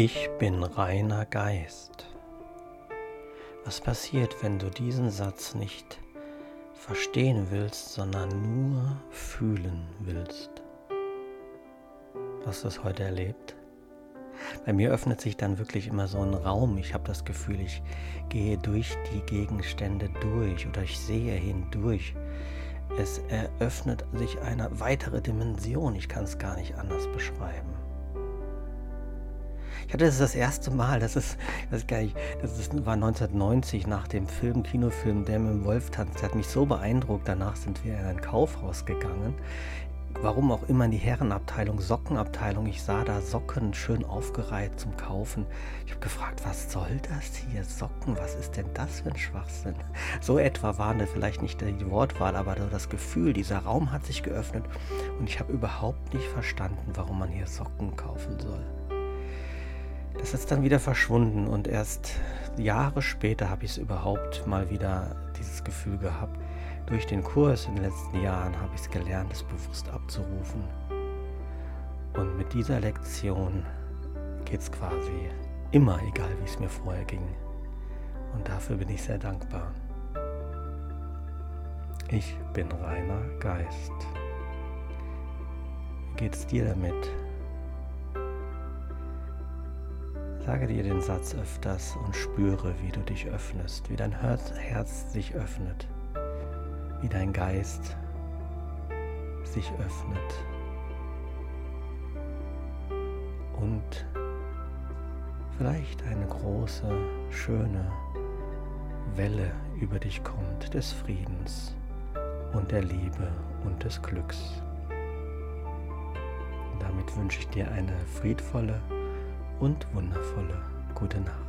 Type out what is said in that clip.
Ich bin reiner Geist. Was passiert, wenn du diesen Satz nicht verstehen willst, sondern nur fühlen willst? Hast du es heute erlebt? Bei mir öffnet sich dann wirklich immer so ein Raum. Ich habe das Gefühl, ich gehe durch die Gegenstände durch oder ich sehe hindurch. Es eröffnet sich eine weitere Dimension. Ich kann es gar nicht anders beschreiben. Ich hatte das das erste Mal, das ist, das ist gar nicht, das ist, war 1990 nach dem Film, Kinofilm Der mit dem Wolf tanzt. Der hat mich so beeindruckt. Danach sind wir in ein Kaufhaus gegangen. Warum auch immer in die Herrenabteilung, Sockenabteilung. Ich sah da Socken schön aufgereiht zum Kaufen. Ich habe gefragt, was soll das hier? Socken, was ist denn das für ein Schwachsinn? So etwa waren das vielleicht nicht die Wortwahl, aber das Gefühl, dieser Raum hat sich geöffnet und ich habe überhaupt nicht verstanden, warum man hier Socken kaufen soll. Das ist dann wieder verschwunden und erst Jahre später habe ich es überhaupt mal wieder dieses Gefühl gehabt. Durch den Kurs in den letzten Jahren habe ich es gelernt, es bewusst abzurufen. Und mit dieser Lektion geht es quasi immer, egal wie es mir vorher ging. Und dafür bin ich sehr dankbar. Ich bin reiner Geist. Wie geht es dir damit? Sage dir den Satz öfters und spüre, wie du dich öffnest, wie dein Herz sich öffnet, wie dein Geist sich öffnet. Und vielleicht eine große, schöne Welle über dich kommt des Friedens und der Liebe und des Glücks. Und damit wünsche ich dir eine friedvolle, und wundervolle gute Nacht.